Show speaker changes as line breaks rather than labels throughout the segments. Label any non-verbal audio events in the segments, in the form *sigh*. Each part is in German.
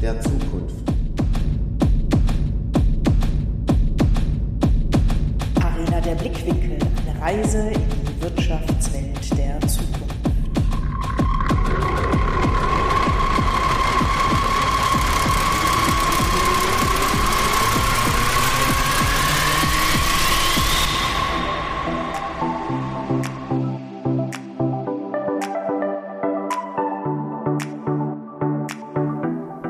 der Zukunft.
Arena der Blickwinkel, eine Reise in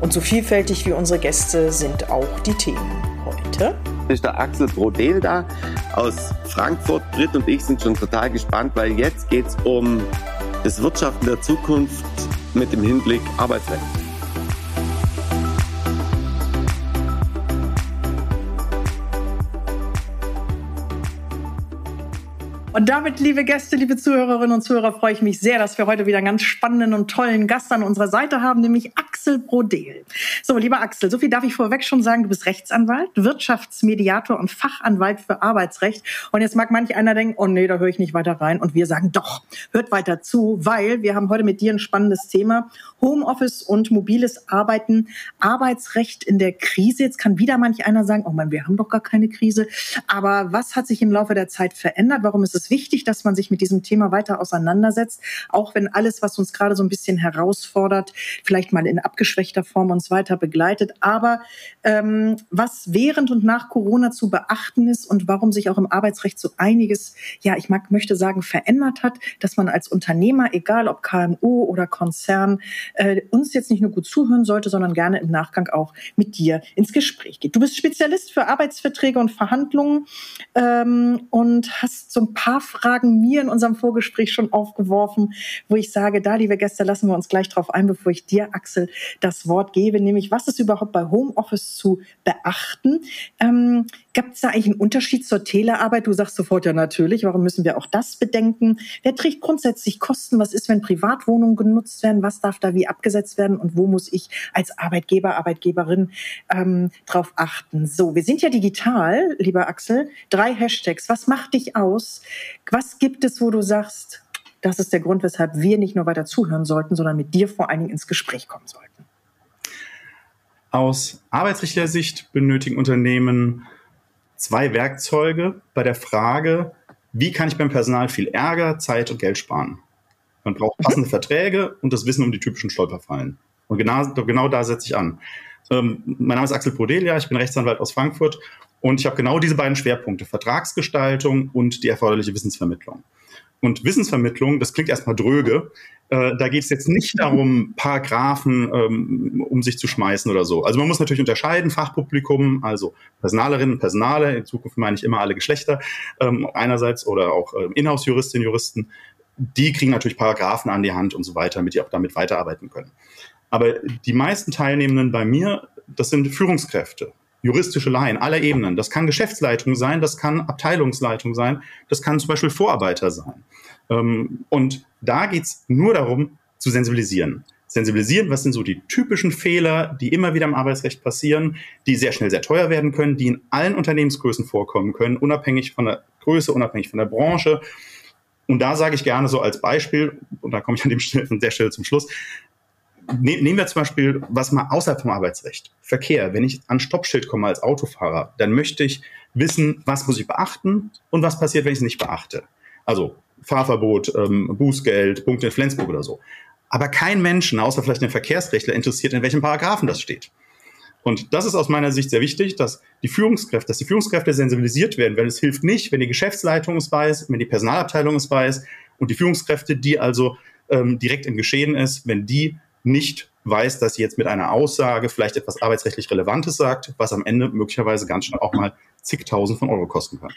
Und so vielfältig wie unsere Gäste sind auch die Themen. Heute
ist der Axel Brodel da aus Frankfurt. Britt und ich sind schon total gespannt, weil jetzt geht es um das Wirtschaften der Zukunft mit dem Hinblick Arbeitsrecht.
Und damit, liebe Gäste, liebe Zuhörerinnen und Zuhörer, freue ich mich sehr, dass wir heute wieder einen ganz spannenden und tollen Gast an unserer Seite haben, nämlich Axel Brodel. So, lieber Axel, so viel darf ich vorweg schon sagen. Du bist Rechtsanwalt, Wirtschaftsmediator und Fachanwalt für Arbeitsrecht. Und jetzt mag manch einer denken, oh nee, da höre ich nicht weiter rein. Und wir sagen doch, hört weiter zu, weil wir haben heute mit dir ein spannendes Thema. Homeoffice und mobiles Arbeiten, Arbeitsrecht in der Krise. Jetzt kann wieder manch einer sagen, oh man, wir haben doch gar keine Krise. Aber was hat sich im Laufe der Zeit verändert? Warum ist es wichtig, dass man sich mit diesem Thema weiter auseinandersetzt, auch wenn alles, was uns gerade so ein bisschen herausfordert, vielleicht mal in abgeschwächter Form uns weiter begleitet. Aber ähm, was während und nach Corona zu beachten ist und warum sich auch im Arbeitsrecht so einiges, ja, ich mag, möchte sagen, verändert hat, dass man als Unternehmer, egal ob KMU oder Konzern, äh, uns jetzt nicht nur gut zuhören sollte, sondern gerne im Nachgang auch mit dir ins Gespräch geht. Du bist Spezialist für Arbeitsverträge und Verhandlungen ähm, und hast so ein paar paar Fragen mir in unserem Vorgespräch schon aufgeworfen, wo ich sage, da, liebe Gäste, lassen wir uns gleich drauf ein, bevor ich dir, Axel, das Wort gebe, nämlich was ist überhaupt bei Homeoffice zu beachten? Ähm, Gibt es da eigentlich einen Unterschied zur Telearbeit? Du sagst sofort ja natürlich. Warum müssen wir auch das bedenken? Wer trägt grundsätzlich Kosten? Was ist, wenn Privatwohnungen genutzt werden? Was darf da wie abgesetzt werden? Und wo muss ich als Arbeitgeber, Arbeitgeberin ähm, drauf achten? So, wir sind ja digital, lieber Axel. Drei Hashtags. Was macht dich aus? Was gibt es, wo du sagst, das ist der Grund, weshalb wir nicht nur weiter zuhören sollten, sondern mit dir vor allen Dingen ins Gespräch kommen sollten?
Aus arbeitsrechtlicher Sicht benötigen Unternehmen zwei Werkzeuge bei der Frage, wie kann ich beim Personal viel Ärger, Zeit und Geld sparen. Man braucht mhm. passende Verträge und das Wissen um die typischen Stolperfallen. Und genau, genau da setze ich an. Ähm, mein Name ist Axel Podelia, ich bin Rechtsanwalt aus Frankfurt und ich habe genau diese beiden Schwerpunkte, Vertragsgestaltung und die erforderliche Wissensvermittlung. Und Wissensvermittlung, das klingt erstmal dröge. Äh, da geht es jetzt nicht darum, Paragraphen ähm, um sich zu schmeißen oder so. Also man muss natürlich unterscheiden, Fachpublikum, also Personalerinnen, Personale, in Zukunft meine ich immer alle Geschlechter, ähm, einerseits oder auch äh, Inhouse-Juristinnen, Juristen, die kriegen natürlich Paragraphen an die Hand und so weiter, damit die auch damit weiterarbeiten können. Aber die meisten Teilnehmenden bei mir, das sind Führungskräfte, juristische Laien aller Ebenen. Das kann Geschäftsleitung sein, das kann Abteilungsleitung sein, das kann zum Beispiel Vorarbeiter sein. Ähm, und da geht's nur darum, zu sensibilisieren. Sensibilisieren, was sind so die typischen Fehler, die immer wieder im Arbeitsrecht passieren, die sehr schnell sehr teuer werden können, die in allen Unternehmensgrößen vorkommen können, unabhängig von der Größe, unabhängig von der Branche. Und da sage ich gerne so als Beispiel, und da komme ich an, dem, an der Stelle zum Schluss, Ne, nehmen wir zum Beispiel was mal außerhalb vom Arbeitsrecht. Verkehr. Wenn ich an Stoppschild komme als Autofahrer, dann möchte ich wissen, was muss ich beachten und was passiert, wenn ich es nicht beachte. Also Fahrverbot, ähm, Bußgeld, Punkte in Flensburg oder so. Aber kein Menschen, außer vielleicht ein Verkehrsrechtler, interessiert, in welchem Paragraphen das steht. Und das ist aus meiner Sicht sehr wichtig, dass die Führungskräfte, dass die Führungskräfte sensibilisiert werden, weil es hilft nicht, wenn die Geschäftsleitung es weiß, wenn die Personalabteilung es weiß und die Führungskräfte, die also ähm, direkt im Geschehen ist, wenn die nicht weiß, dass sie jetzt mit einer Aussage vielleicht etwas arbeitsrechtlich Relevantes sagt, was am Ende möglicherweise ganz schnell auch mal zigtausend von Euro kosten kann.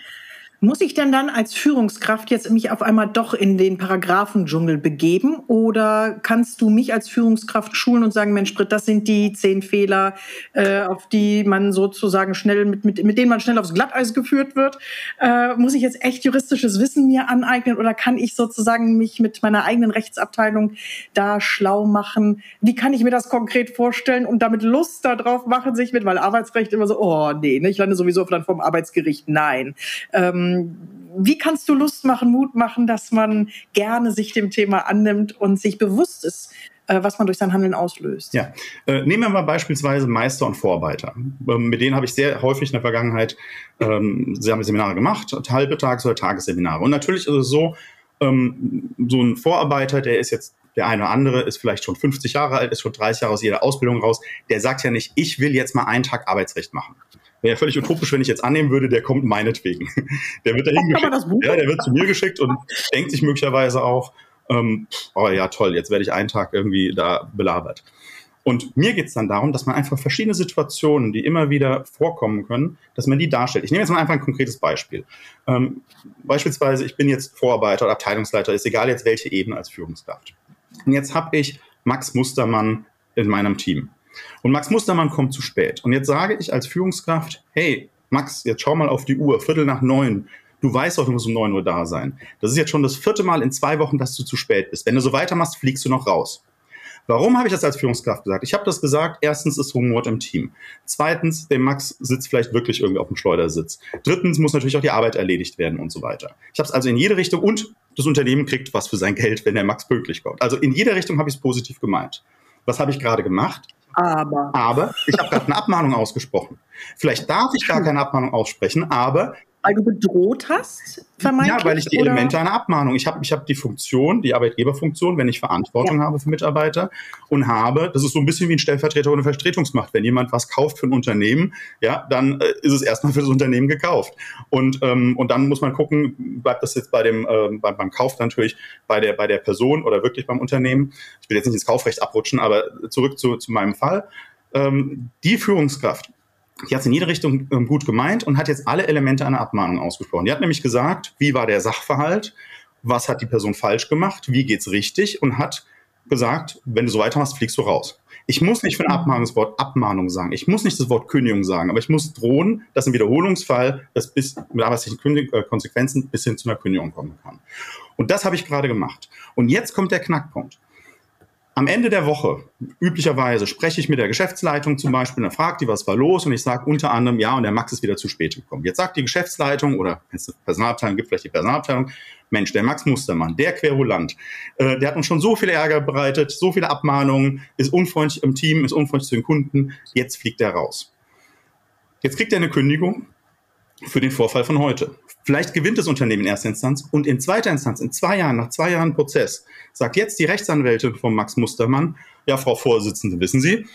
Muss ich denn dann als Führungskraft jetzt mich auf einmal doch in den Paragraphendschungel begeben oder kannst du mich als Führungskraft schulen und sagen, Mensch, Britt, das sind die zehn Fehler, äh, auf die man sozusagen schnell mit, mit, mit denen man schnell aufs Glatteis geführt wird? Äh, muss ich jetzt echt juristisches Wissen mir aneignen oder kann ich sozusagen mich mit meiner eigenen Rechtsabteilung da schlau machen? Wie kann ich mir das konkret vorstellen und damit Lust darauf machen, sich mit, weil Arbeitsrecht immer so, oh nee, ne, ich lande sowieso dann vom Arbeitsgericht. Nein. Ähm, wie kannst du Lust machen, Mut machen, dass man gerne sich dem Thema annimmt und sich bewusst ist, äh, was man durch sein Handeln auslöst.
Ja, äh, nehmen wir mal beispielsweise Meister und Vorarbeiter. Ähm, mit denen habe ich sehr häufig in der Vergangenheit ähm, Seminare gemacht, halbe Tages- oder Tagesseminare. Und natürlich ist es so, ähm, so ein Vorarbeiter, der ist jetzt der eine oder andere ist vielleicht schon 50 Jahre alt, ist schon 30 Jahre aus jeder Ausbildung raus. Der sagt ja nicht, ich will jetzt mal einen Tag Arbeitsrecht machen. Wäre völlig utopisch, wenn ich jetzt annehmen würde, der kommt meinetwegen. *laughs* Der wird dahin geschickt. Ja, der wird zu mir geschickt und denkt sich möglicherweise auch, ähm, oh ja, toll, jetzt werde ich einen Tag irgendwie da belabert. Und mir geht es dann darum, dass man einfach verschiedene Situationen, die immer wieder vorkommen können, dass man die darstellt. Ich nehme jetzt mal einfach ein konkretes Beispiel. Ähm, beispielsweise, ich bin jetzt Vorarbeiter oder Abteilungsleiter, ist egal jetzt welche Ebene als Führungskraft. Und jetzt habe ich Max Mustermann in meinem Team. Und Max Mustermann kommt zu spät. Und jetzt sage ich als Führungskraft, hey, Max, jetzt schau mal auf die Uhr, Viertel nach neun. Du weißt doch, du musst um neun Uhr da sein. Das ist jetzt schon das vierte Mal in zwei Wochen, dass du zu spät bist. Wenn du so weitermachst, fliegst du noch raus. Warum habe ich das als Führungskraft gesagt? Ich habe das gesagt, erstens ist Humor im Team. Zweitens, der Max sitzt vielleicht wirklich irgendwie auf dem Schleudersitz. Drittens muss natürlich auch die Arbeit erledigt werden und so weiter. Ich habe es also in jede Richtung und das Unternehmen kriegt was für sein Geld, wenn der Max pünktlich kommt. Also in jeder Richtung habe ich es positiv gemeint. Was habe ich gerade gemacht?
Aber.
Aber ich habe gerade eine Abmahnung ausgesprochen. Vielleicht darf ich gar keine Abmahnung aussprechen, aber
weil du bedroht hast,
vermeintlich? Ja, weil ich die oder? Elemente einer Abmahnung. Ich habe ich hab die Funktion, die Arbeitgeberfunktion, wenn ich Verantwortung ja. habe für Mitarbeiter und habe, das ist so ein bisschen wie ein Stellvertreter ohne Vertretungsmacht. Wenn jemand was kauft für ein Unternehmen, ja, dann äh, ist es erstmal für das Unternehmen gekauft. Und, ähm, und dann muss man gucken, bleibt das jetzt bei dem, äh, beim, beim Kauf natürlich bei der, bei der Person oder wirklich beim Unternehmen. Ich will jetzt nicht ins Kaufrecht abrutschen, aber zurück zu, zu meinem Fall. Ähm, die Führungskraft, die hat es in jede Richtung ähm, gut gemeint und hat jetzt alle Elemente einer Abmahnung ausgesprochen. Die hat nämlich gesagt, wie war der Sachverhalt, was hat die Person falsch gemacht, wie geht's richtig und hat gesagt, wenn du so weitermachst, fliegst du raus. Ich muss nicht für ein Abmahnungswort Abmahnung sagen. Ich muss nicht das Wort Kündigung sagen, aber ich muss drohen, dass im Wiederholungsfall das bis mit arbeitsrechtlichen äh, Konsequenzen bis hin zu einer Kündigung kommen kann. Und das habe ich gerade gemacht. Und jetzt kommt der Knackpunkt. Am Ende der Woche, üblicherweise, spreche ich mit der Geschäftsleitung zum Beispiel, dann fragt die, was war los, und ich sage unter anderem, ja, und der Max ist wieder zu spät gekommen. Jetzt sagt die Geschäftsleitung oder wenn es eine Personalabteilung gibt, vielleicht die Personalabteilung, Mensch, der Max Mustermann, der Querulant, äh, der hat uns schon so viel Ärger bereitet, so viele Abmahnungen, ist unfreundlich im Team, ist unfreundlich zu den Kunden, jetzt fliegt er raus. Jetzt kriegt er eine Kündigung für den Vorfall von heute. Vielleicht gewinnt das Unternehmen in erster Instanz und in zweiter Instanz, in zwei Jahren, nach zwei Jahren Prozess, sagt jetzt die Rechtsanwältin von Max Mustermann, ja, Frau Vorsitzende, wissen Sie,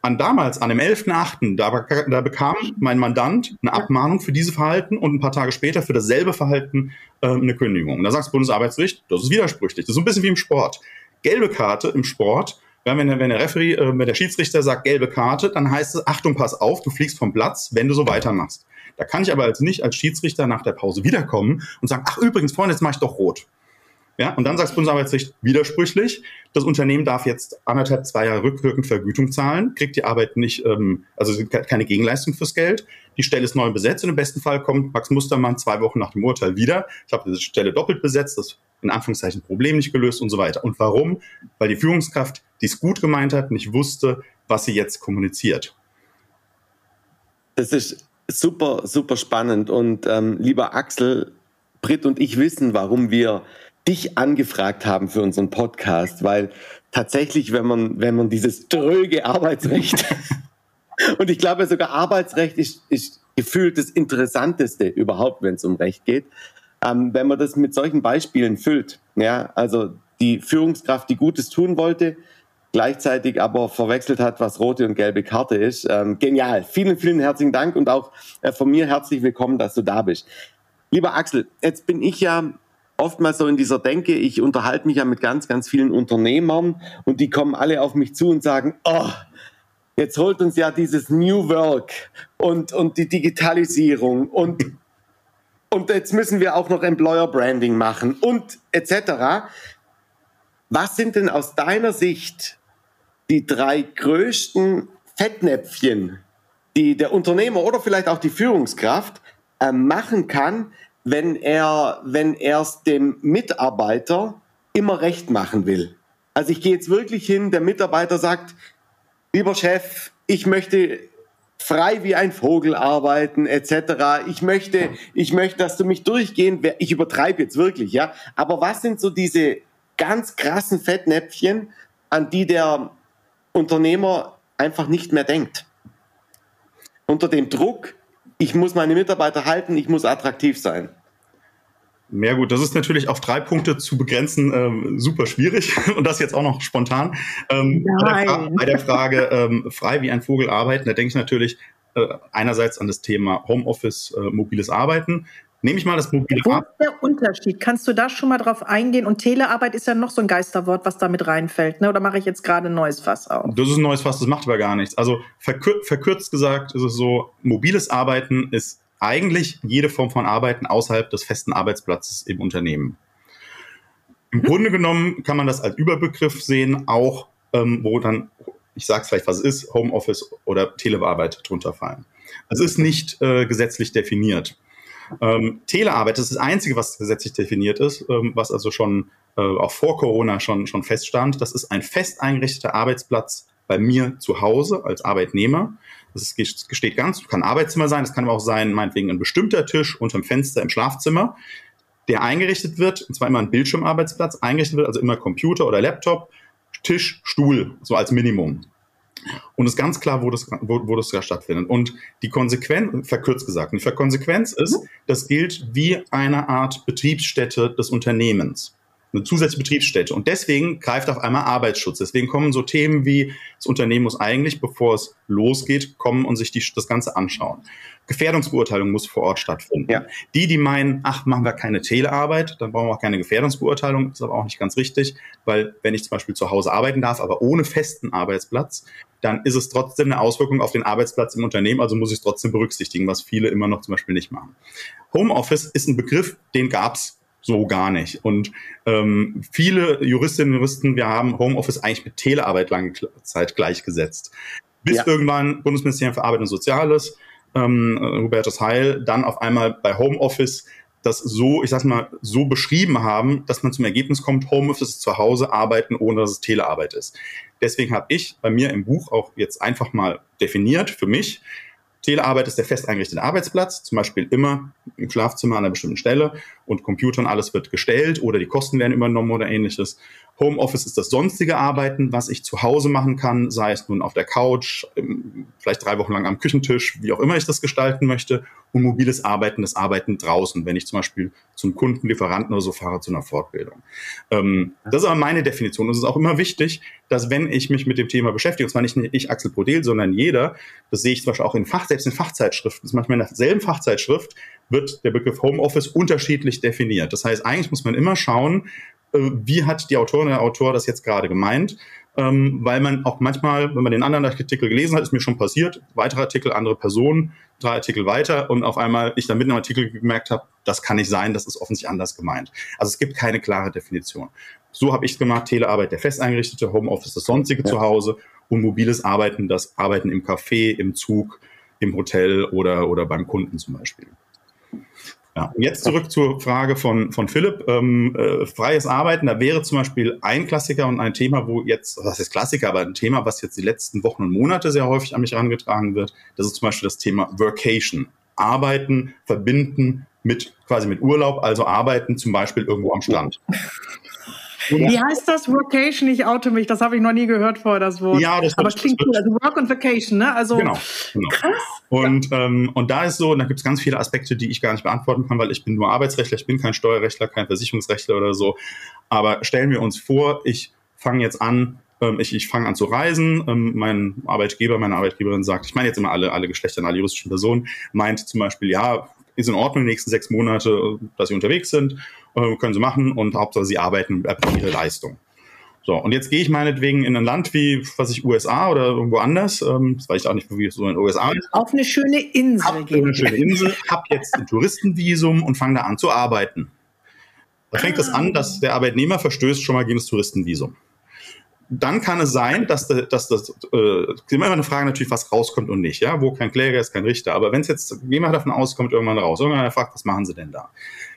an damals, an dem 11.8., da, da bekam mein Mandant eine Abmahnung für diese Verhalten und ein paar Tage später für dasselbe Verhalten äh, eine Kündigung. Und da sagt das Bundesarbeitsgericht, das ist widersprüchlich. Das ist so ein bisschen wie im Sport. Gelbe Karte im Sport wenn, der, wenn der Referee, äh, wenn der Schiedsrichter sagt gelbe Karte, dann heißt es, Achtung, pass auf, du fliegst vom Platz, wenn du so weitermachst. Da kann ich aber als nicht als Schiedsrichter nach der Pause wiederkommen und sagen, ach übrigens, Freunde, jetzt mache ich doch rot. Ja, und dann sagt das Bundesarbeitsgericht widersprüchlich, das Unternehmen darf jetzt anderthalb, zwei Jahre rückwirkend Vergütung zahlen, kriegt die Arbeit nicht, ähm, also keine Gegenleistung fürs Geld. Die Stelle ist neu besetzt und im besten Fall kommt Max Mustermann zwei Wochen nach dem Urteil wieder. Ich habe diese Stelle doppelt besetzt, das in Anführungszeichen Problem nicht gelöst und so weiter. Und warum? Weil die Führungskraft, die es gut gemeint hat, nicht wusste, was sie jetzt kommuniziert.
Das ist super, super spannend. Und ähm, lieber Axel, Britt und ich wissen, warum wir dich angefragt haben für unseren Podcast, weil tatsächlich, wenn man, wenn man dieses dröge Arbeitsrecht *laughs* und ich glaube sogar Arbeitsrecht ist, ist gefühlt das Interessanteste überhaupt, wenn es um Recht geht, ähm, wenn man das mit solchen Beispielen füllt. Ja, also die Führungskraft, die Gutes tun wollte, gleichzeitig aber verwechselt hat, was rote und gelbe Karte ist. Ähm, genial. Vielen, vielen herzlichen Dank und auch äh, von mir herzlich willkommen, dass du da bist. Lieber Axel, jetzt bin ich ja oftmals so in dieser Denke, ich unterhalte mich ja mit ganz, ganz vielen Unternehmern und die kommen alle auf mich zu und sagen, oh, jetzt holt uns ja dieses New Work und, und die Digitalisierung und und jetzt müssen wir auch noch Employer Branding machen und etc. Was sind denn aus deiner Sicht die drei größten Fettnäpfchen, die der Unternehmer oder vielleicht auch die Führungskraft äh, machen kann, wenn er wenn es dem Mitarbeiter immer recht machen will? Also ich gehe jetzt wirklich hin, der Mitarbeiter sagt, lieber Chef, ich möchte frei wie ein Vogel arbeiten etc. Ich möchte, ich möchte, dass du mich durchgehend, ich übertreibe jetzt wirklich, ja. Aber was sind so diese ganz krassen Fettnäpfchen, an die der Unternehmer einfach nicht mehr denkt? Unter dem Druck, ich muss meine Mitarbeiter halten, ich muss attraktiv sein.
Ja gut, das ist natürlich auf drei Punkte zu begrenzen ähm, super schwierig *laughs* und das jetzt auch noch spontan. Ähm, bei, der bei, der Frage ähm, frei wie ein Vogel arbeiten, da denke ich natürlich äh, einerseits an das Thema Homeoffice, äh, mobiles Arbeiten. Nehme ich mal das mobile.
Wo ist der Unterschied? Kannst du da schon mal drauf eingehen? Und Telearbeit ist ja noch so ein Geisterwort, was da mit reinfällt. Ne? Oder mache ich jetzt gerade ein neues Fass auf?
Das ist ein neues Fass, das macht aber gar nichts. Also verkür verkürzt gesagt ist es so, mobiles Arbeiten ist eigentlich jede Form von Arbeiten außerhalb des festen Arbeitsplatzes im Unternehmen. Im mhm. Grunde genommen kann man das als Überbegriff sehen, auch ähm, wo dann, ich sage es vielleicht, was es ist, Homeoffice oder Telearbeit drunter fallen. Es ist nicht äh, gesetzlich definiert. Ähm, Telearbeit ist das Einzige, was gesetzlich definiert ist, ähm, was also schon äh, auch vor Corona schon, schon feststand. Das ist ein fest eingerichteter Arbeitsplatz bei mir zu Hause als Arbeitnehmer. Das gesteht ganz, kann Arbeitszimmer sein, das kann aber auch sein, meinetwegen ein bestimmter Tisch unterm Fenster im Schlafzimmer, der eingerichtet wird, und zwar immer ein Bildschirmarbeitsplatz, eingerichtet wird, also immer Computer oder Laptop, Tisch, Stuhl, so als Minimum. Und es ist ganz klar, wo das, wo, wo das da stattfindet. Und die Konsequenz, verkürzt gesagt, die Konsequenz ist, das gilt wie eine Art Betriebsstätte des Unternehmens eine zusätzliche Betriebsstätte. Und deswegen greift auf einmal Arbeitsschutz. Deswegen kommen so Themen wie, das Unternehmen muss eigentlich, bevor es losgeht, kommen und sich die, das Ganze anschauen. Gefährdungsbeurteilung muss vor Ort stattfinden. Ja. Die, die meinen, ach, machen wir keine Telearbeit, dann brauchen wir auch keine Gefährdungsbeurteilung, ist aber auch nicht ganz richtig, weil wenn ich zum Beispiel zu Hause arbeiten darf, aber ohne festen Arbeitsplatz, dann ist es trotzdem eine Auswirkung auf den Arbeitsplatz im Unternehmen, also muss ich es trotzdem berücksichtigen, was viele immer noch zum Beispiel nicht machen. Homeoffice ist ein Begriff, den gab es so gar nicht. Und ähm, viele Juristinnen und Juristen, wir haben Homeoffice eigentlich mit Telearbeit lange Zeit gleichgesetzt. Bis ja. irgendwann Bundesministerium für Arbeit und Soziales, ähm, Hubertus Heil, dann auf einmal bei Homeoffice das so, ich sag mal, so beschrieben haben, dass man zum Ergebnis kommt, Homeoffice ist zu Hause arbeiten, ohne dass es Telearbeit ist. Deswegen habe ich bei mir im Buch auch jetzt einfach mal definiert für mich, Telearbeit ist der fest eingerichtete Arbeitsplatz, zum Beispiel immer im Schlafzimmer an einer bestimmten Stelle und Computer und alles wird gestellt oder die Kosten werden übernommen oder ähnliches. Homeoffice ist das sonstige Arbeiten, was ich zu Hause machen kann, sei es nun auf der Couch, vielleicht drei Wochen lang am Küchentisch, wie auch immer ich das gestalten möchte. Und mobiles Arbeiten, das Arbeiten draußen, wenn ich zum Beispiel zum Kunden, Lieferanten oder so fahre zu einer Fortbildung. Ähm, das ist aber meine Definition. Und es ist auch immer wichtig, dass wenn ich mich mit dem Thema beschäftige, und zwar nicht ich Axel Brodel, sondern jeder, das sehe ich zum Beispiel auch in Fach, selbst in Fachzeitschriften, das ist manchmal in derselben Fachzeitschrift, wird der Begriff Homeoffice unterschiedlich definiert. Das heißt, eigentlich muss man immer schauen, äh, wie hat die Autorin oder der Autor das jetzt gerade gemeint? Ähm, weil man auch manchmal, wenn man den anderen Artikel gelesen hat, ist mir schon passiert, weitere Artikel, andere Personen, drei Artikel weiter und auf einmal ich dann mit einem Artikel gemerkt habe, das kann nicht sein, das ist offensichtlich anders gemeint. Also es gibt keine klare Definition. So habe ich es gemacht, Telearbeit der fest eingerichtete, Homeoffice das sonstige ja. zu Hause und mobiles Arbeiten, das Arbeiten im Café, im Zug, im Hotel oder, oder beim Kunden zum Beispiel. Ja, jetzt zurück zur Frage von, von Philipp. Ähm, äh, freies Arbeiten, da wäre zum Beispiel ein Klassiker und ein Thema, wo jetzt, was ist Klassiker, aber ein Thema, was jetzt die letzten Wochen und Monate sehr häufig an mich herangetragen wird, das ist zum Beispiel das Thema Workation. Arbeiten, verbinden mit quasi mit Urlaub, also arbeiten zum Beispiel irgendwo am Strand.
Wie heißt das? Vocation? Ich oute mich. Das habe ich noch nie gehört vorher, das Wort. Ja, das Aber klingt cool. Also Work und Vacation, ne? Also
genau, genau. krass. Und, ja. ähm, und da ist so, da gibt es ganz viele Aspekte, die ich gar nicht beantworten kann, weil ich bin nur Arbeitsrechtler, ich bin kein Steuerrechtler, kein Versicherungsrechtler oder so. Aber stellen wir uns vor, ich fange jetzt an, ähm, ich, ich fange an zu reisen. Ähm, mein Arbeitgeber, meine Arbeitgeberin sagt, ich meine jetzt immer alle, alle Geschlechter und alle juristischen Personen, meint zum Beispiel, ja, ist in Ordnung, die nächsten sechs Monate, dass sie unterwegs sind, äh, können sie machen und Hauptsache sie arbeiten und erbringen ihre Leistung. So, und jetzt gehe ich meinetwegen in ein Land wie, was ich, USA oder irgendwo anders, ähm, das weiß ich auch nicht, wie es so in den USA ist.
Auf eine schöne Insel
hab gehen. eine schöne Insel, hab jetzt ein Touristenvisum und fange da an zu arbeiten. Da fängt es ah. an, dass der Arbeitnehmer verstößt schon mal gegen das Touristenvisum dann kann es sein, dass, dass das, äh, immer eine Frage natürlich, was rauskommt und nicht, ja, wo kein Kläger ist, kein Richter. Aber wenn es jetzt, jemand davon auskommt, irgendwann raus, irgendwann fragt, was machen Sie denn da?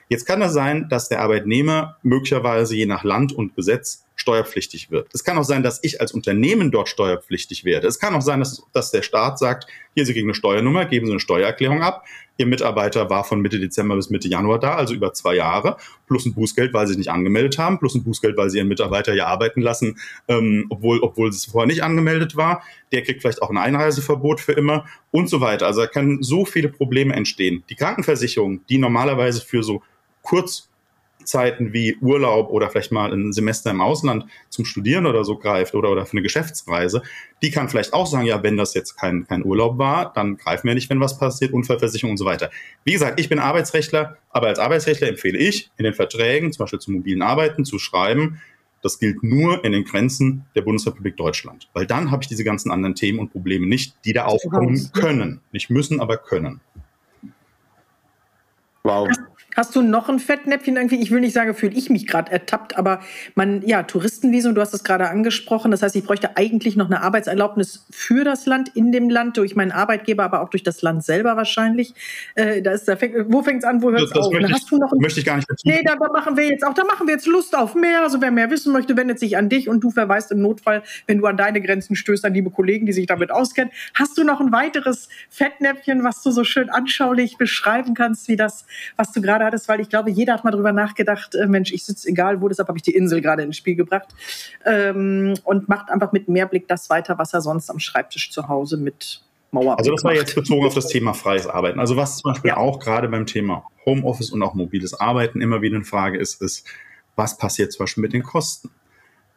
Jetzt kann das sein, dass der Arbeitnehmer möglicherweise je nach Land und Gesetz steuerpflichtig wird. Es kann auch sein, dass ich als Unternehmen dort steuerpflichtig werde. Es kann auch sein, dass, dass der Staat sagt, hier, Sie kriegen eine Steuernummer, geben Sie eine Steuererklärung ab. Ihr Mitarbeiter war von Mitte Dezember bis Mitte Januar da, also über zwei Jahre, plus ein Bußgeld, weil Sie sich nicht angemeldet haben, plus ein Bußgeld, weil Sie Ihren Mitarbeiter hier arbeiten lassen, ähm, obwohl, obwohl es vorher nicht angemeldet war. Der kriegt vielleicht auch ein Einreiseverbot für immer und so weiter. Also da können so viele Probleme entstehen. Die Krankenversicherung, die normalerweise für so kurz Zeiten wie Urlaub oder vielleicht mal ein Semester im Ausland zum Studieren oder so greift oder, oder für eine Geschäftsreise, die kann vielleicht auch sagen, ja, wenn das jetzt kein, kein Urlaub war, dann greifen wir nicht, wenn was passiert, Unfallversicherung und so weiter. Wie gesagt, ich bin Arbeitsrechtler, aber als Arbeitsrechtler empfehle ich, in den Verträgen, zum Beispiel zu mobilen Arbeiten, zu schreiben, das gilt nur in den Grenzen der Bundesrepublik Deutschland. Weil dann habe ich diese ganzen anderen Themen und Probleme nicht, die da aufkommen können. Nicht müssen, aber können.
Wow. Hast du noch ein Fettnäpfchen irgendwie? Ich will nicht sagen, fühle ich mich gerade ertappt, aber man, ja, Touristenvisum, du hast es gerade angesprochen. Das heißt, ich bräuchte eigentlich noch eine Arbeitserlaubnis für das Land, in dem Land, durch meinen Arbeitgeber, aber auch durch das Land selber wahrscheinlich. Äh, da ist, da fängt, wo fängt es an, wo hört es auf?
Möchte, hast du noch ein, möchte ich gar nicht
dazu. Nee, da machen wir jetzt auch, da machen wir jetzt Lust auf mehr. Also wer mehr wissen möchte, wendet sich an dich und du verweist im Notfall, wenn du an deine Grenzen stößt, an liebe Kollegen, die sich damit auskennen. Hast du noch ein weiteres Fettnäpfchen, was du so schön anschaulich beschreiben kannst, wie das, was du gerade hattest, weil ich glaube, jeder hat mal drüber nachgedacht, äh, Mensch, ich sitze egal wo, deshalb habe ich die Insel gerade ins Spiel gebracht ähm, und macht einfach mit Mehrblick das weiter, was er sonst am Schreibtisch zu Hause mit Mauer
Also das war jetzt bezogen auf das Thema freies Arbeiten. Also was zum Beispiel ja. auch gerade beim Thema Homeoffice und auch mobiles Arbeiten immer wieder eine Frage ist, ist, was passiert zum Beispiel mit den Kosten?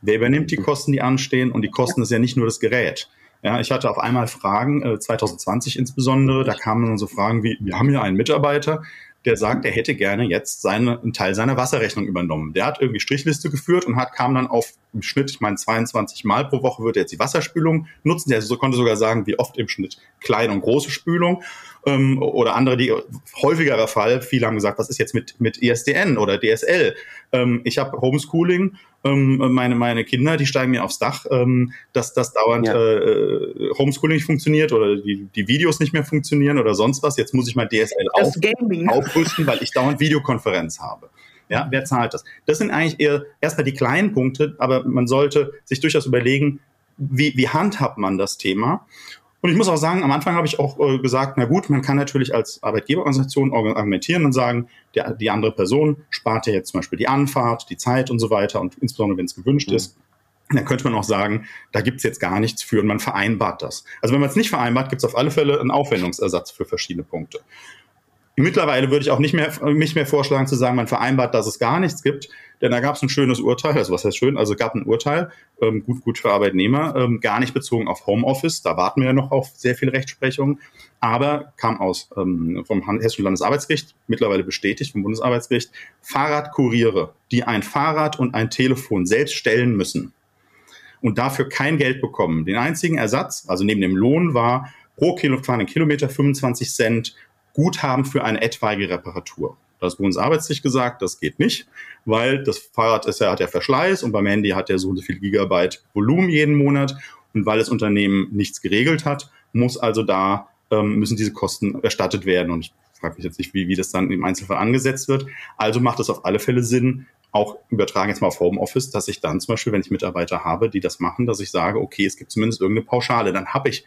Wer übernimmt die Kosten, die anstehen? Und die Kosten ja. ist ja nicht nur das Gerät. Ja, ich hatte auf einmal Fragen, äh, 2020 insbesondere, da kamen dann so Fragen wie, wir haben hier einen Mitarbeiter, der sagt, er hätte gerne jetzt seine, einen Teil seiner Wasserrechnung übernommen. Der hat irgendwie Strichliste geführt und hat, kam dann auf im Schnitt, ich meine 22 Mal pro Woche würde er jetzt die Wasserspülung nutzen. Der konnte sogar sagen, wie oft im Schnitt kleine und große Spülung. Ähm, oder andere, die häufigerer Fall, viele haben gesagt, was ist jetzt mit, mit ISDN oder DSL? Ähm, ich habe Homeschooling, ähm, meine, meine Kinder, die steigen mir aufs Dach, ähm, dass das dauernd ja. äh, Homeschooling nicht funktioniert oder die, die Videos nicht mehr funktionieren oder sonst was. Jetzt muss ich mein DSL auf, *laughs* aufrüsten, weil ich dauernd Videokonferenz habe. Ja, wer zahlt das? Das sind eigentlich eher erstmal die kleinen Punkte, aber man sollte sich durchaus überlegen, wie, wie handhabt man das Thema? Und ich muss auch sagen, am Anfang habe ich auch äh, gesagt, na gut, man kann natürlich als Arbeitgeberorganisation argumentieren und sagen, der, die andere Person spart ja jetzt zum Beispiel die Anfahrt, die Zeit und so weiter und insbesondere wenn es gewünscht mhm. ist, dann könnte man auch sagen, da gibt's jetzt gar nichts für und man vereinbart das. Also wenn man es nicht vereinbart, gibt's auf alle Fälle einen Aufwendungsersatz für verschiedene Punkte. Mittlerweile würde ich auch nicht mehr, nicht mehr vorschlagen zu sagen, man vereinbart, dass es gar nichts gibt, denn da gab es ein schönes Urteil, also was heißt schön, also gab ein Urteil, ähm, gut, gut für Arbeitnehmer, ähm, gar nicht bezogen auf Homeoffice, da warten wir ja noch auf sehr viel Rechtsprechung, aber kam aus ähm, vom Hessischen Landesarbeitsgericht, mittlerweile bestätigt vom Bundesarbeitsgericht, Fahrradkuriere, die ein Fahrrad und ein Telefon selbst stellen müssen und dafür kein Geld bekommen. Den einzigen Ersatz, also neben dem Lohn, war pro Kilo, Kilometer 25 Cent Guthaben für eine etwaige Reparatur. Das Bundesarbeitsgericht gesagt, das geht nicht, weil das Fahrrad ist ja, hat ja Verschleiß und beim Handy hat er so und so viel Gigabyte Volumen jeden Monat und weil das Unternehmen nichts geregelt hat, muss also da ähm, müssen diese Kosten erstattet werden und ich frage mich jetzt nicht, wie, wie das dann im Einzelfall angesetzt wird. Also macht es auf alle Fälle Sinn, auch übertragen jetzt mal auf Homeoffice, dass ich dann zum Beispiel, wenn ich Mitarbeiter habe, die das machen, dass ich sage, okay, es gibt zumindest irgendeine Pauschale, dann habe ich,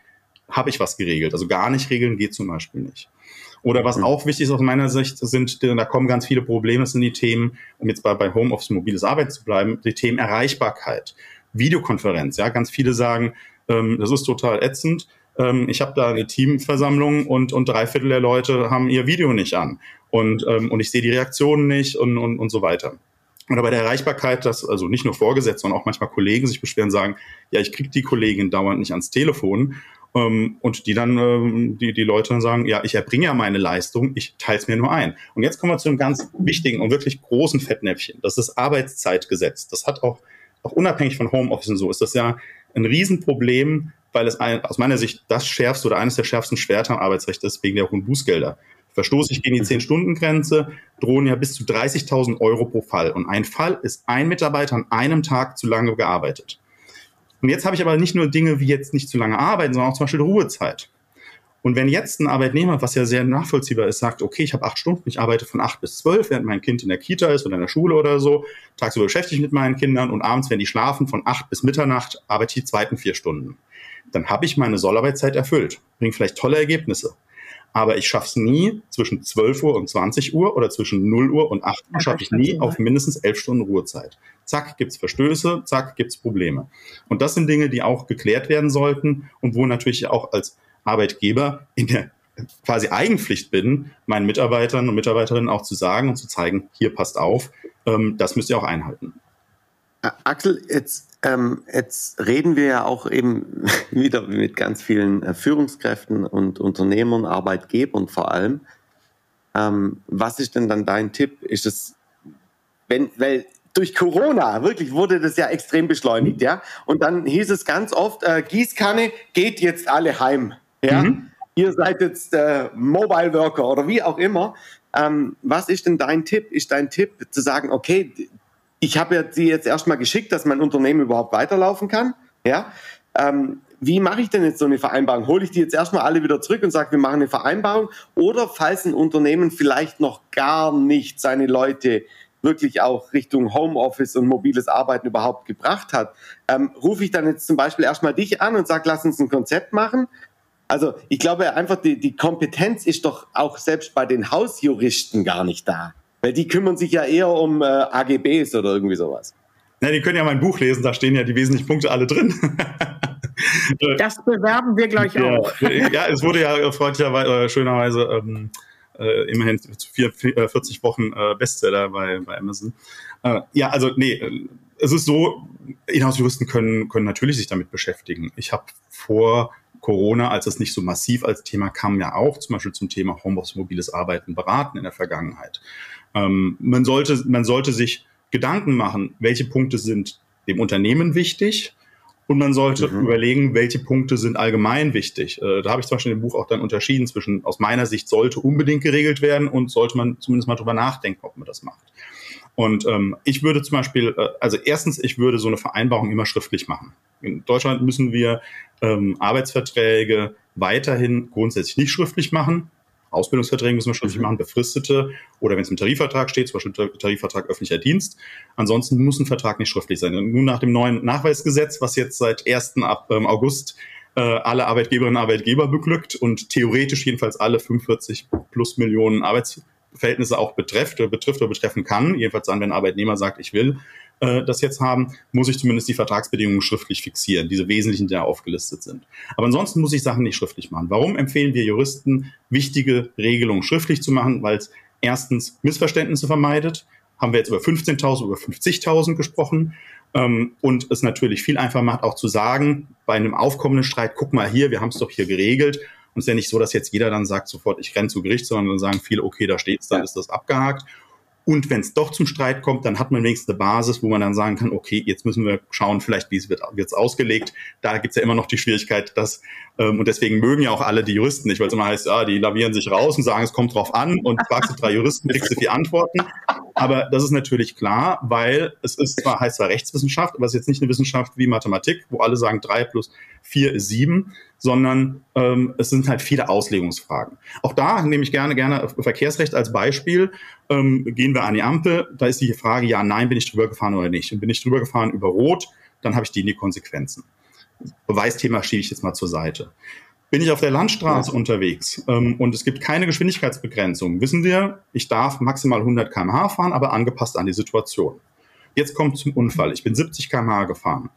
habe ich was geregelt. Also gar nicht regeln geht zum Beispiel nicht. Oder was mhm. auch wichtig ist aus meiner Sicht, sind, da kommen ganz viele Probleme, sind die Themen, um jetzt bei, bei Homeoffice mobiles Arbeiten zu bleiben, die Themen Erreichbarkeit, Videokonferenz. Ja, ganz viele sagen, ähm, das ist total ätzend. Ähm, ich habe da eine Teamversammlung und, und drei Viertel der Leute haben ihr Video nicht an. Und, ähm, und ich sehe die Reaktionen nicht und, und, und so weiter. Oder bei der Erreichbarkeit, dass also nicht nur Vorgesetzte, sondern auch manchmal Kollegen sich beschweren, sagen, ja, ich kriege die Kollegin dauernd nicht ans Telefon. Ähm, und die dann, ähm, die, die Leute dann sagen, ja, ich erbringe ja meine Leistung, ich teile es mir nur ein. Und jetzt kommen wir zu einem ganz wichtigen und wirklich großen Fettnäpfchen. Das ist das Arbeitszeitgesetz. Das hat auch auch unabhängig von Homeoffice und so, ist das ja ein Riesenproblem, weil es ein, aus meiner Sicht das schärfste oder eines der schärfsten Schwerter am Arbeitsrecht ist, wegen der hohen Bußgelder. Verstoße ich gegen die 10-Stunden-Grenze, drohen ja bis zu 30.000 Euro pro Fall. Und ein Fall ist ein Mitarbeiter an einem Tag zu lange gearbeitet. Und jetzt habe ich aber nicht nur Dinge wie jetzt nicht zu lange arbeiten, sondern auch zum Beispiel Ruhezeit. Und wenn jetzt ein Arbeitnehmer, was ja sehr nachvollziehbar ist, sagt, okay, ich habe acht Stunden, ich arbeite von acht bis zwölf, während mein Kind in der Kita ist oder in der Schule oder so, tagsüber beschäftige ich mit meinen Kindern und abends, wenn die schlafen, von acht bis Mitternacht arbeite ich die zweiten vier Stunden. Dann habe ich meine Sollarbeitszeit erfüllt, bringt vielleicht tolle Ergebnisse. Aber ich schaffe es nie zwischen 12 Uhr und 20 Uhr oder zwischen 0 Uhr und 8 Uhr schaffe ich nie auf mindestens 11 Stunden Ruhezeit. Zack, gibt's Verstöße, zack, gibt's Probleme. Und das sind Dinge, die auch geklärt werden sollten und wo natürlich auch als Arbeitgeber in der quasi Eigenpflicht bin, meinen Mitarbeitern und Mitarbeiterinnen auch zu sagen und zu zeigen, hier passt auf, ähm, das müsst ihr auch einhalten.
Axel, jetzt, ähm, jetzt reden wir ja auch eben *laughs* wieder mit ganz vielen äh, Führungskräften und Unternehmern, Arbeitgebern vor allem. Ähm, was ist denn dann dein Tipp? Ist es, wenn, weil durch Corona wirklich wurde das ja extrem beschleunigt, ja? Und dann hieß es ganz oft, äh, Gießkanne geht jetzt alle heim. Ja? Mhm. Ihr seid jetzt äh, Mobile Worker oder wie auch immer. Ähm, was ist denn dein Tipp? Ist dein Tipp zu sagen, okay, ich habe ja die jetzt erstmal geschickt, dass mein Unternehmen überhaupt weiterlaufen kann. Ja? Ähm, wie mache ich denn jetzt so eine Vereinbarung? Hole ich die jetzt erstmal alle wieder zurück und sage, wir machen eine Vereinbarung? Oder falls ein Unternehmen vielleicht noch gar nicht seine Leute wirklich auch Richtung Homeoffice und mobiles Arbeiten überhaupt gebracht hat, ähm, rufe ich dann jetzt zum Beispiel erstmal dich an und sage, lass uns ein Konzept machen also ich glaube einfach, die, die Kompetenz ist doch auch selbst bei den Hausjuristen gar nicht da. Weil die kümmern sich ja eher um äh, AGBs oder irgendwie sowas.
Ja, die können ja mein Buch lesen, da stehen ja die wesentlichen Punkte alle drin. *laughs*
das bewerben wir gleich
ja,
auch.
ja, es wurde ja freundlicherweise, äh, schönerweise ähm, äh, immerhin zu 40 äh, Wochen äh, Bestseller bei, bei Amazon. Äh, ja, also nee, äh, es ist so, Inhouse-Juristen können, können natürlich sich damit beschäftigen. Ich habe vor Corona, als es nicht so massiv als Thema kam, ja auch zum Beispiel zum Thema Homeoffice, mobiles Arbeiten beraten in der Vergangenheit. Ähm, man, sollte, man sollte sich Gedanken machen, welche Punkte sind dem Unternehmen wichtig und man sollte mhm. überlegen, welche Punkte sind allgemein wichtig. Äh, da habe ich zum Beispiel im Buch auch dann unterschieden zwischen, aus meiner Sicht sollte unbedingt geregelt werden und sollte man zumindest mal drüber nachdenken, ob man das macht. Und ähm, ich würde zum Beispiel, äh, also erstens, ich würde so eine Vereinbarung immer schriftlich machen. In Deutschland müssen wir ähm, Arbeitsverträge weiterhin grundsätzlich nicht schriftlich machen. Ausbildungsverträge müssen wir schriftlich mhm. machen, befristete oder wenn es im Tarifvertrag steht, zum Beispiel Tarifvertrag öffentlicher Dienst. Ansonsten muss ein Vertrag nicht schriftlich sein. Und nun nach dem neuen Nachweisgesetz, was jetzt seit 1. Ab, ähm, August äh, alle Arbeitgeberinnen und Arbeitgeber beglückt und theoretisch jedenfalls alle 45 plus Millionen Arbeitsverhältnisse auch betrifft oder betrifft oder betreffen kann, jedenfalls dann, wenn ein Arbeitnehmer sagt, ich will äh, das jetzt haben, muss ich zumindest die Vertragsbedingungen schriftlich fixieren, diese wesentlichen, die da aufgelistet sind. Aber ansonsten muss ich Sachen nicht schriftlich machen. Warum empfehlen wir Juristen, wichtige Regelungen schriftlich zu machen? Weil es erstens Missverständnisse vermeidet. Haben wir jetzt über 15.000, über 50.000 gesprochen. Ähm, und es natürlich viel einfacher macht, auch zu sagen, bei einem aufkommenden Streit, guck mal hier, wir haben es doch hier geregelt. Und es ist ja nicht so, dass jetzt jeder dann sagt sofort, ich renne zu Gericht, sondern dann sagen viele, okay, da steht's, dann ist das abgehakt. Und wenn es doch zum Streit kommt, dann hat man wenigstens eine Basis, wo man dann sagen kann, okay, jetzt müssen wir schauen, vielleicht wie es wird wird's ausgelegt. Da gibt's ja immer noch die Schwierigkeit, dass, ähm, und deswegen mögen ja auch alle die Juristen nicht, weil es immer heißt, ja, die lavieren sich raus und sagen, es kommt drauf an und *laughs* fragst du drei Juristen, kriegst du vier Antworten. Aber das ist natürlich klar, weil es ist zwar, heißt zwar Rechtswissenschaft, aber es ist jetzt nicht eine Wissenschaft wie Mathematik, wo alle sagen, drei plus vier ist sieben, sondern ähm, es sind halt viele Auslegungsfragen. Auch da nehme ich gerne, gerne Verkehrsrecht als Beispiel. Ähm, gehen wir an die Ampel, da ist die Frage, ja, nein, bin ich drüber gefahren oder nicht. Und bin ich drüber gefahren über Rot, dann habe ich die, die Konsequenzen. Beweisthema schiebe ich jetzt mal zur Seite. Bin ich auf der Landstraße ja. unterwegs ähm, und es gibt keine Geschwindigkeitsbegrenzung, wissen wir, ich darf maximal 100 km/h fahren, aber angepasst an die Situation. Jetzt kommt zum Unfall. Ich bin 70 km/h gefahren.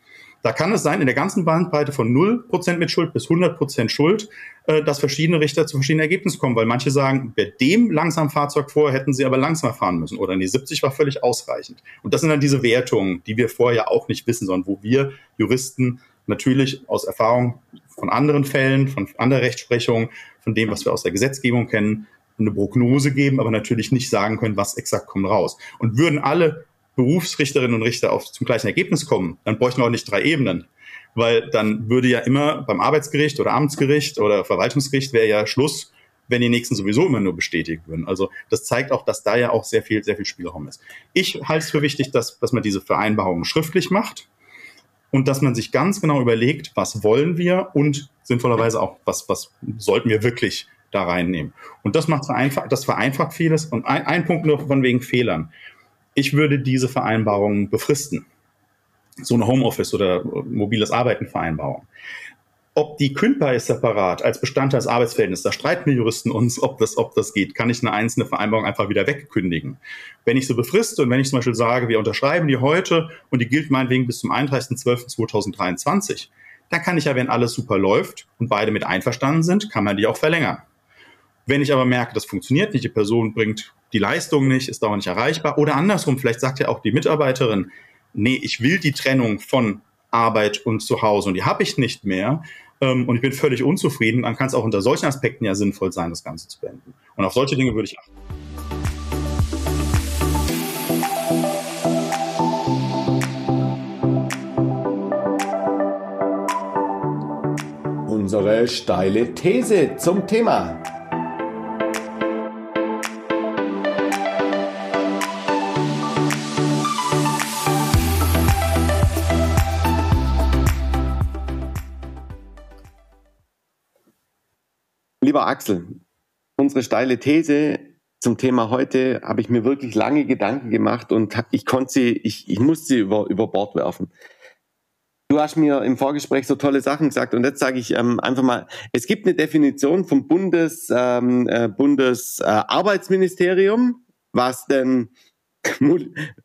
Da kann es sein, in der ganzen Bandbreite von 0% mit Schuld bis 100% Schuld, äh, dass verschiedene Richter zu verschiedenen Ergebnissen kommen, weil manche sagen, bei dem langsamen Fahrzeug vor hätten sie aber langsamer fahren müssen oder die 70 war völlig ausreichend. Und das sind dann diese Wertungen, die wir vorher auch nicht wissen, sondern wo wir Juristen natürlich aus Erfahrung von anderen Fällen, von anderer Rechtsprechung, von dem, was wir aus der Gesetzgebung kennen, eine Prognose geben, aber natürlich nicht sagen können, was exakt kommt raus. Und würden alle Berufsrichterinnen und Richter auf zum gleichen Ergebnis kommen, dann bräuchten wir auch nicht drei Ebenen. Weil dann würde ja immer beim Arbeitsgericht oder Amtsgericht oder Verwaltungsgericht wäre ja Schluss, wenn die nächsten sowieso immer nur bestätigt würden. Also das zeigt auch, dass da ja auch sehr viel, sehr viel Spielraum ist. Ich halte es für wichtig, dass, dass man diese Vereinbarungen schriftlich macht und dass man sich ganz genau überlegt, was wollen wir und sinnvollerweise auch, was, was sollten wir wirklich da reinnehmen. Und das macht vereinfacht, das vereinfacht vieles. Und ein, ein Punkt nur von wegen Fehlern. Ich würde diese Vereinbarungen befristen. So eine Homeoffice oder mobiles Arbeiten Vereinbarung. Ob die kündbar ist separat als Bestandteil des Arbeitsverhältnisses, da streiten wir Juristen uns, ob das, ob das geht. Kann ich eine einzelne Vereinbarung einfach wieder wegkündigen? Wenn ich so befriste und wenn ich zum Beispiel sage, wir unterschreiben die heute und die gilt meinetwegen bis zum 31.12.2023, dann kann ich ja, wenn alles super läuft und beide mit einverstanden sind, kann man die auch verlängern. Wenn ich aber merke, das funktioniert nicht, die Person bringt die Leistung nicht, ist dauernd nicht erreichbar oder andersrum, vielleicht sagt ja auch die Mitarbeiterin, nee, ich will die Trennung von Arbeit und Zuhause und die habe ich nicht mehr ähm, und ich bin völlig unzufrieden, dann kann es auch unter solchen Aspekten ja sinnvoll sein, das Ganze zu beenden. Und auf solche Dinge würde ich achten.
Unsere steile These zum Thema.
Lieber Axel, unsere steile These zum Thema heute habe ich mir wirklich lange Gedanken gemacht und ich konnte sie, ich, ich musste sie über, über Bord werfen. Du hast mir im Vorgespräch so tolle Sachen gesagt und jetzt sage ich ähm, einfach mal, es gibt eine Definition vom Bundes, ähm, äh, Bundesarbeitsministerium, was denn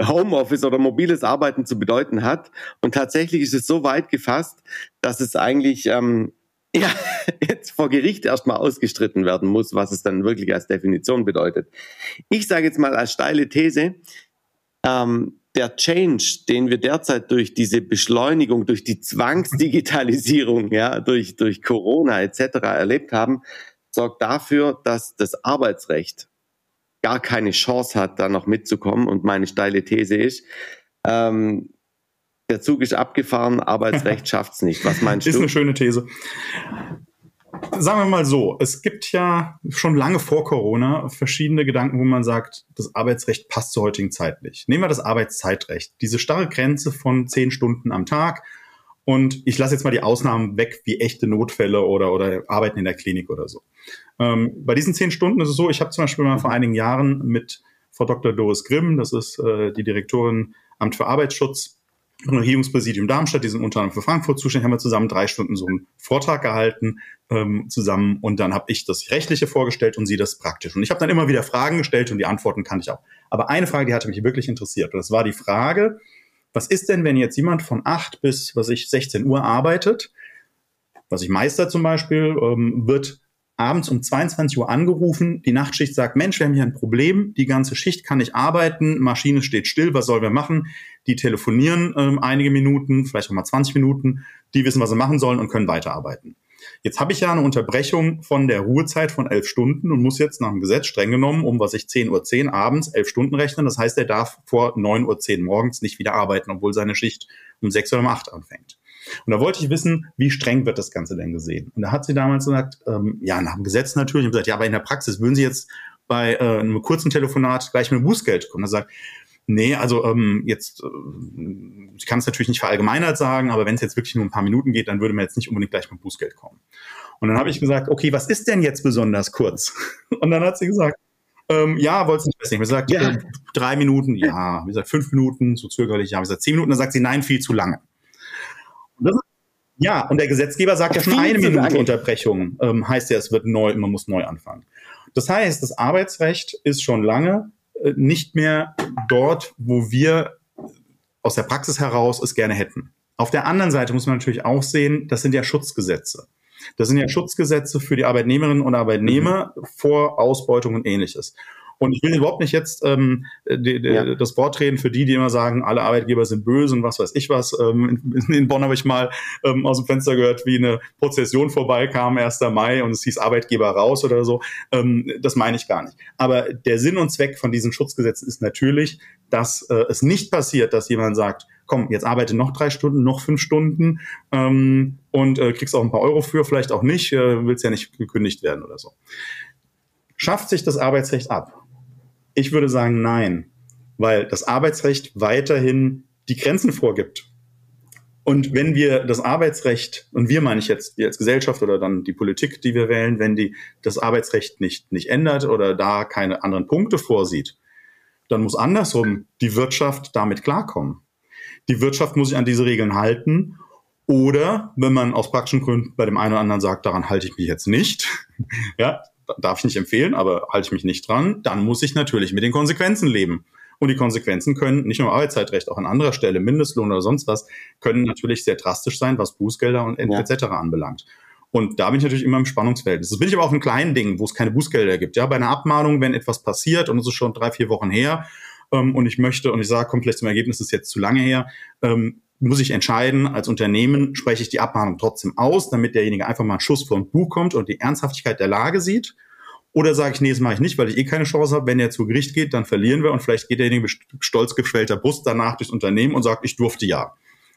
Homeoffice oder mobiles Arbeiten zu bedeuten hat. Und tatsächlich ist es so weit gefasst, dass es eigentlich ähm, ja, *laughs* jetzt vor Gericht erstmal ausgestritten werden muss, was es dann wirklich als Definition bedeutet. Ich sage jetzt mal als steile These, ähm, der Change, den wir derzeit durch diese Beschleunigung, durch die Zwangsdigitalisierung, ja, durch, durch Corona etc. erlebt haben, sorgt dafür, dass das Arbeitsrecht gar keine Chance hat, da noch mitzukommen. Und meine steile These ist, ähm, der Zug ist abgefahren, Arbeitsrecht *laughs* schafft's nicht. Was meinst
ist
du?
Ist eine schöne These. Sagen wir mal so, es gibt ja schon lange vor Corona verschiedene Gedanken, wo man sagt, das Arbeitsrecht passt zur heutigen Zeit nicht. Nehmen wir das Arbeitszeitrecht. Diese starre Grenze von zehn Stunden am Tag. Und ich lasse jetzt mal die Ausnahmen weg, wie echte Notfälle oder, oder Arbeiten in der Klinik oder so. Ähm, bei diesen zehn Stunden ist es so, ich habe zum Beispiel mal vor einigen Jahren mit Frau Dr. Doris Grimm, das ist äh, die Direktorin Amt für Arbeitsschutz, Regierungspräsidium Darmstadt, die sind unter anderem für Frankfurt zuständig, haben wir zusammen drei Stunden so einen Vortrag gehalten ähm, zusammen und dann habe ich das Rechtliche vorgestellt und sie das praktisch. Und ich habe dann immer wieder Fragen gestellt und die Antworten kannte ich auch. Aber eine Frage, die hatte mich wirklich interessiert und das war die Frage, was ist denn, wenn jetzt jemand von acht bis, was ich, 16 Uhr arbeitet, was ich Meister zum Beispiel, ähm, wird abends um 22 Uhr angerufen, die Nachtschicht sagt, Mensch, wir haben hier ein Problem, die ganze Schicht kann nicht arbeiten, Maschine steht still, was sollen wir machen? Die telefonieren ähm, einige Minuten, vielleicht auch mal 20 Minuten, die wissen, was sie machen sollen und können weiterarbeiten. Jetzt habe ich ja eine Unterbrechung von der Ruhezeit von elf Stunden und muss jetzt nach dem Gesetz streng genommen um, was ich 10.10 Uhr 10 abends elf Stunden rechnen. Das heißt, er darf vor 9.10 Uhr 10 morgens nicht wieder arbeiten, obwohl seine Schicht um 6 oder um 8 anfängt. Und da wollte ich wissen, wie streng wird das Ganze denn gesehen? Und da hat sie damals gesagt, ähm, ja, nach dem Gesetz natürlich. Und gesagt, ja, aber in der Praxis würden Sie jetzt bei äh, einem kurzen Telefonat gleich mit Bußgeld kommen. Da sagt, nee, also ähm, jetzt, äh, ich kann es natürlich nicht verallgemeinert sagen, aber wenn es jetzt wirklich nur ein paar Minuten geht, dann würde man jetzt nicht unbedingt gleich mit Bußgeld kommen. Und dann habe ich gesagt, okay, was ist denn jetzt besonders kurz? *laughs* Und dann hat sie gesagt, ähm, ja, wollte es nicht besser. Ich gesagt, ja. äh, drei Minuten, ja. Wie gesagt, fünf Minuten, so zögerlich, ja. Wie gesagt, zehn Minuten. Dann sagt sie, nein, viel zu lange. Ja, und der Gesetzgeber sagt ja schon eine Minute. Unterbrechung, ähm, heißt ja, es wird neu, man muss neu anfangen. Das heißt, das Arbeitsrecht ist schon lange äh, nicht mehr dort, wo wir aus der Praxis heraus es gerne hätten. Auf der anderen Seite muss man natürlich auch sehen, das sind ja Schutzgesetze. Das sind ja Schutzgesetze für die Arbeitnehmerinnen und Arbeitnehmer mhm. vor Ausbeutung und ähnliches. Und ich will überhaupt nicht jetzt ähm, die, die, ja. das Wort reden für die, die immer sagen, alle Arbeitgeber sind böse und was weiß ich was. Ähm, in, in Bonn habe ich mal ähm, aus dem Fenster gehört, wie eine Prozession vorbeikam, 1. Mai, und es hieß Arbeitgeber raus oder so. Ähm, das meine ich gar nicht. Aber der Sinn und Zweck von diesen Schutzgesetzen ist natürlich, dass äh, es nicht passiert, dass jemand sagt, komm, jetzt arbeite noch drei Stunden, noch fünf Stunden ähm, und äh, kriegst auch ein paar Euro für, vielleicht auch nicht, äh, willst ja nicht gekündigt werden oder so. Schafft sich das Arbeitsrecht ab? Ich würde sagen, nein, weil das Arbeitsrecht weiterhin die Grenzen vorgibt. Und wenn wir das Arbeitsrecht, und wir meine ich jetzt als Gesellschaft oder dann die Politik, die wir wählen, wenn die das Arbeitsrecht nicht, nicht ändert oder da keine anderen Punkte vorsieht, dann muss andersrum die Wirtschaft damit klarkommen. Die Wirtschaft muss sich an diese Regeln halten. Oder wenn man aus praktischen Gründen bei dem einen oder anderen sagt, daran halte ich mich jetzt nicht, *laughs* ja, darf ich nicht empfehlen, aber halte ich mich nicht dran, dann muss ich natürlich mit den Konsequenzen leben. Und die Konsequenzen können nicht nur im Arbeitszeitrecht, auch an anderer Stelle, Mindestlohn oder sonst was, können natürlich sehr drastisch sein, was Bußgelder und ja. etc. anbelangt. Und da bin ich natürlich immer im Spannungsfeld. Das bin ich aber auch in kleinen Dingen, wo es keine Bußgelder gibt. Ja, bei einer Abmahnung, wenn etwas passiert und es ist schon drei, vier Wochen her ähm, und ich möchte und ich sage, kommt vielleicht zum Ergebnis, ist jetzt zu lange her, ähm, muss ich entscheiden, als Unternehmen spreche ich die Abmahnung trotzdem aus, damit derjenige einfach mal einen Schuss vor ein Buch kommt und die Ernsthaftigkeit der Lage sieht. Oder sage ich, nee, das mache ich nicht, weil ich eh keine Chance habe. Wenn er zu Gericht geht, dann verlieren wir und vielleicht geht derjenige mit stolz geschwellter Brust danach durchs Unternehmen und sagt, ich durfte ja.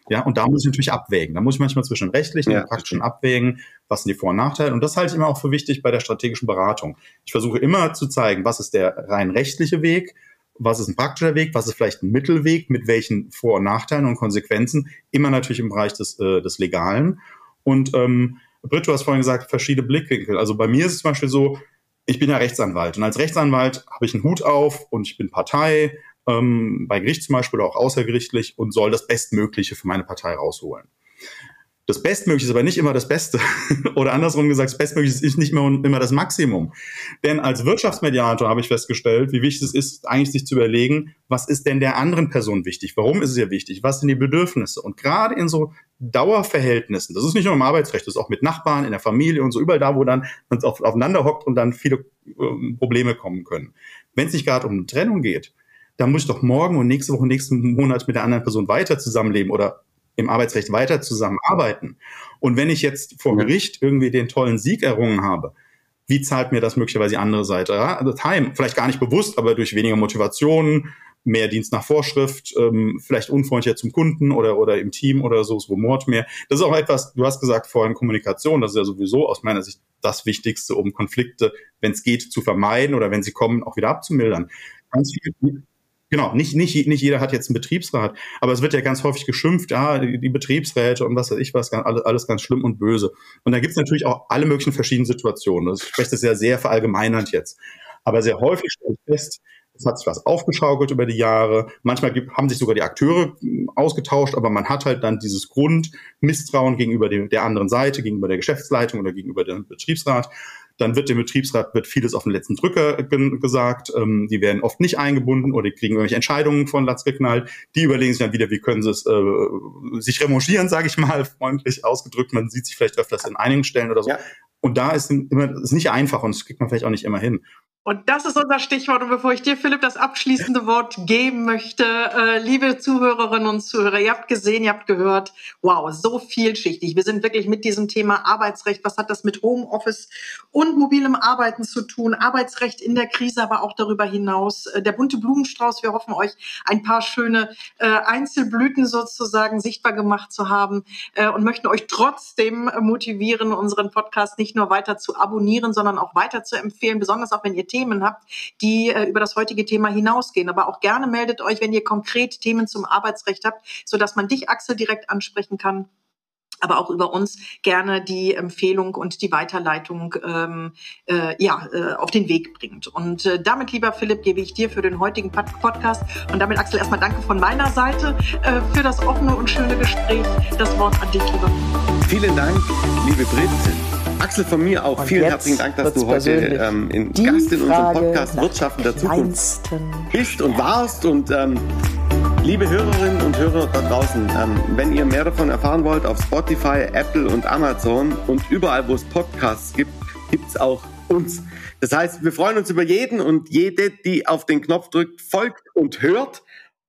Ja, und da muss ich natürlich abwägen. Da muss ich manchmal zwischen rechtlichen ja. und praktischen abwägen, was sind die Vor- und Nachteile. Und das halte ich immer auch für wichtig bei der strategischen Beratung. Ich versuche immer zu zeigen, was ist der rein rechtliche Weg, was ist ein praktischer Weg, was ist vielleicht ein Mittelweg, mit welchen Vor- und Nachteilen und Konsequenzen, immer natürlich im Bereich des, äh, des Legalen. Und ähm, Britt, du hast vorhin gesagt, verschiedene Blickwinkel. Also bei mir ist es zum Beispiel so, ich bin ja Rechtsanwalt und als Rechtsanwalt habe ich einen Hut auf und ich bin Partei, ähm, bei Gericht zum Beispiel oder auch außergerichtlich und soll das Bestmögliche für meine Partei rausholen. Das Bestmögliche ist aber nicht immer das Beste. *laughs* Oder andersrum gesagt, das Bestmögliche ist nicht immer, immer das Maximum. Denn als Wirtschaftsmediator habe ich festgestellt, wie wichtig es ist, eigentlich sich zu überlegen, was ist denn der anderen Person wichtig? Warum ist es ihr wichtig? Was sind die Bedürfnisse? Und gerade in so Dauerverhältnissen, das ist nicht nur im Arbeitsrecht, das ist auch mit Nachbarn, in der Familie und so, überall da, wo dann man auf, aufeinander hockt und dann viele äh, Probleme kommen können. Wenn es nicht gerade um eine Trennung geht, dann muss ich doch morgen und nächste Woche, nächsten Monat mit der anderen Person weiter zusammenleben oder im Arbeitsrecht weiter zusammenarbeiten. Und wenn ich jetzt vor Gericht irgendwie den tollen Sieg errungen habe, wie zahlt mir das möglicherweise die andere Seite? Also Time, vielleicht gar nicht bewusst, aber durch weniger Motivation, mehr Dienst nach Vorschrift, ähm, vielleicht unfreundlicher zum Kunden oder, oder im Team oder so, es rumort mehr. Das ist auch etwas, du hast gesagt vorhin Kommunikation, das ist ja sowieso aus meiner Sicht das Wichtigste, um Konflikte, wenn es geht, zu vermeiden oder wenn sie kommen, auch wieder abzumildern. Ganz viel Genau, nicht, nicht, nicht jeder hat jetzt einen Betriebsrat, aber es wird ja ganz häufig geschimpft, ja, die, die Betriebsräte und was weiß ich was, alles, ganz schlimm und böse. Und da gibt es natürlich auch alle möglichen verschiedenen Situationen. Ich spreche das ja sehr verallgemeinernd jetzt. Aber sehr häufig stelle ich fest, es hat sich was aufgeschaukelt über die Jahre. Manchmal gibt, haben sich sogar die Akteure hm, ausgetauscht, aber man hat halt dann dieses Grundmisstrauen gegenüber dem, der anderen Seite, gegenüber der Geschäftsleitung oder gegenüber dem Betriebsrat. Dann wird dem Betriebsrat wird vieles auf den letzten Drücker gesagt. Ähm, die werden oft nicht eingebunden oder die kriegen irgendwelche Entscheidungen von Latz geknallt. Die überlegen sich dann wieder, wie können sie es äh, sich remonchieren, sage ich mal, *laughs* freundlich ausgedrückt. Man sieht sich vielleicht öfters in einigen Stellen oder so. Ja. Und da ist immer ist nicht einfach und das kriegt man vielleicht auch nicht immer hin.
Und das ist unser Stichwort. Und bevor ich dir, Philipp, das abschließende Wort geben möchte, äh, liebe Zuhörerinnen und Zuhörer, ihr habt gesehen, ihr habt gehört, wow, so vielschichtig. Wir sind wirklich mit diesem Thema Arbeitsrecht. Was hat das mit Homeoffice und mobilem Arbeiten zu tun? Arbeitsrecht in der Krise, aber auch darüber hinaus. Äh, der bunte Blumenstrauß. Wir hoffen euch ein paar schöne äh, Einzelblüten sozusagen sichtbar gemacht zu haben äh, und möchten euch trotzdem motivieren, unseren Podcast nicht nur weiter zu abonnieren, sondern auch weiter zu empfehlen, besonders auch wenn ihr Themen habt, die äh, über das heutige Thema hinausgehen. Aber auch gerne meldet euch, wenn ihr konkret Themen zum Arbeitsrecht habt, sodass man dich, Axel, direkt ansprechen kann aber auch über uns gerne die Empfehlung und die Weiterleitung ähm, äh, ja, äh, auf den Weg bringt. Und äh, damit, lieber Philipp, gebe ich dir für den heutigen Podcast und damit, Axel, erstmal danke von meiner Seite äh, für das offene und schöne Gespräch. Das Wort an dich, lieber.
Vielen Dank, liebe Brit. Axel, von mir auch
Und
vielen herzlichen Dank, dass du heute ähm, in Gast in unserem Podcast Wirtschaft der Zukunft bist und warst. Und ähm, liebe Hörerinnen und Hörer da draußen, ähm, wenn ihr mehr davon erfahren wollt, auf Spotify, Apple und Amazon und überall, wo es Podcasts gibt, gibt es auch uns. Das heißt, wir freuen uns über jeden und jede, die auf den Knopf drückt, folgt und hört.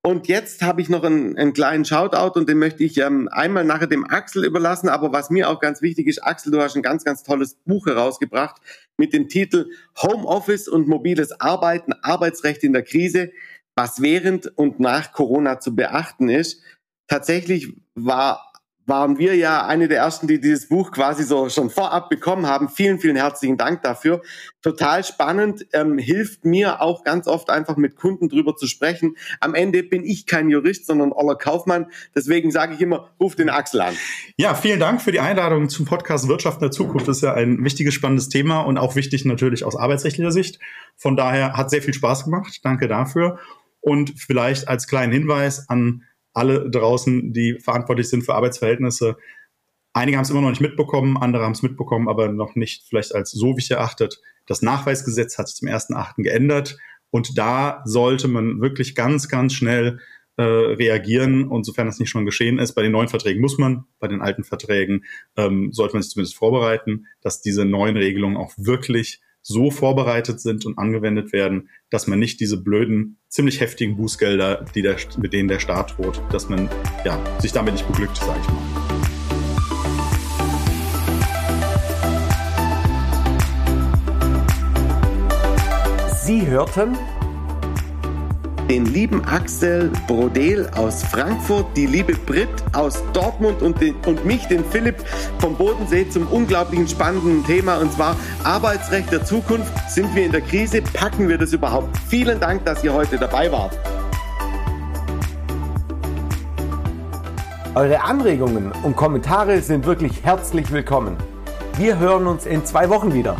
Und jetzt habe ich noch einen, einen, kleinen Shoutout und den möchte ich ähm, einmal nachher dem Axel überlassen. Aber was mir auch ganz wichtig ist, Axel, du hast ein ganz, ganz tolles Buch herausgebracht mit dem Titel Homeoffice und mobiles Arbeiten, Arbeitsrecht in der Krise, was während und nach Corona zu beachten ist. Tatsächlich war waren wir ja eine der ersten, die dieses Buch quasi so schon vorab bekommen haben. Vielen, vielen herzlichen Dank dafür. Total spannend, ähm, hilft mir auch ganz oft einfach mit Kunden drüber zu sprechen. Am Ende bin ich kein Jurist, sondern Oller Kaufmann. Deswegen sage ich immer, ruf den Axel an.
Ja, vielen Dank für die Einladung zum Podcast Wirtschaft in der Zukunft. Das ist ja ein wichtiges, spannendes Thema und auch wichtig natürlich aus arbeitsrechtlicher Sicht. Von daher hat sehr viel Spaß gemacht. Danke dafür. Und vielleicht als kleinen Hinweis an alle draußen, die verantwortlich sind für Arbeitsverhältnisse. Einige haben es immer noch nicht mitbekommen, andere haben es mitbekommen, aber noch nicht vielleicht als so wichtig erachtet. Das Nachweisgesetz hat sich zum 1.8. geändert und da sollte man wirklich ganz, ganz schnell äh, reagieren und sofern das nicht schon geschehen ist. Bei den neuen Verträgen muss man, bei den alten Verträgen ähm, sollte man sich zumindest vorbereiten, dass diese neuen Regelungen auch wirklich so vorbereitet sind und angewendet werden, dass man nicht diese blöden, ziemlich heftigen Bußgelder, die der, mit denen der Staat droht, dass man ja, sich damit nicht beglückt, sage ich mal.
Sie hörten
den lieben Axel Brodel aus Frankfurt, die liebe Brit aus Dortmund und, den, und mich, den Philipp vom Bodensee zum unglaublichen spannenden Thema und zwar Arbeitsrecht der Zukunft. Sind wir in der Krise? Packen wir das überhaupt? Vielen Dank, dass ihr heute dabei wart.
Eure Anregungen und Kommentare sind wirklich herzlich willkommen. Wir hören uns in zwei Wochen wieder.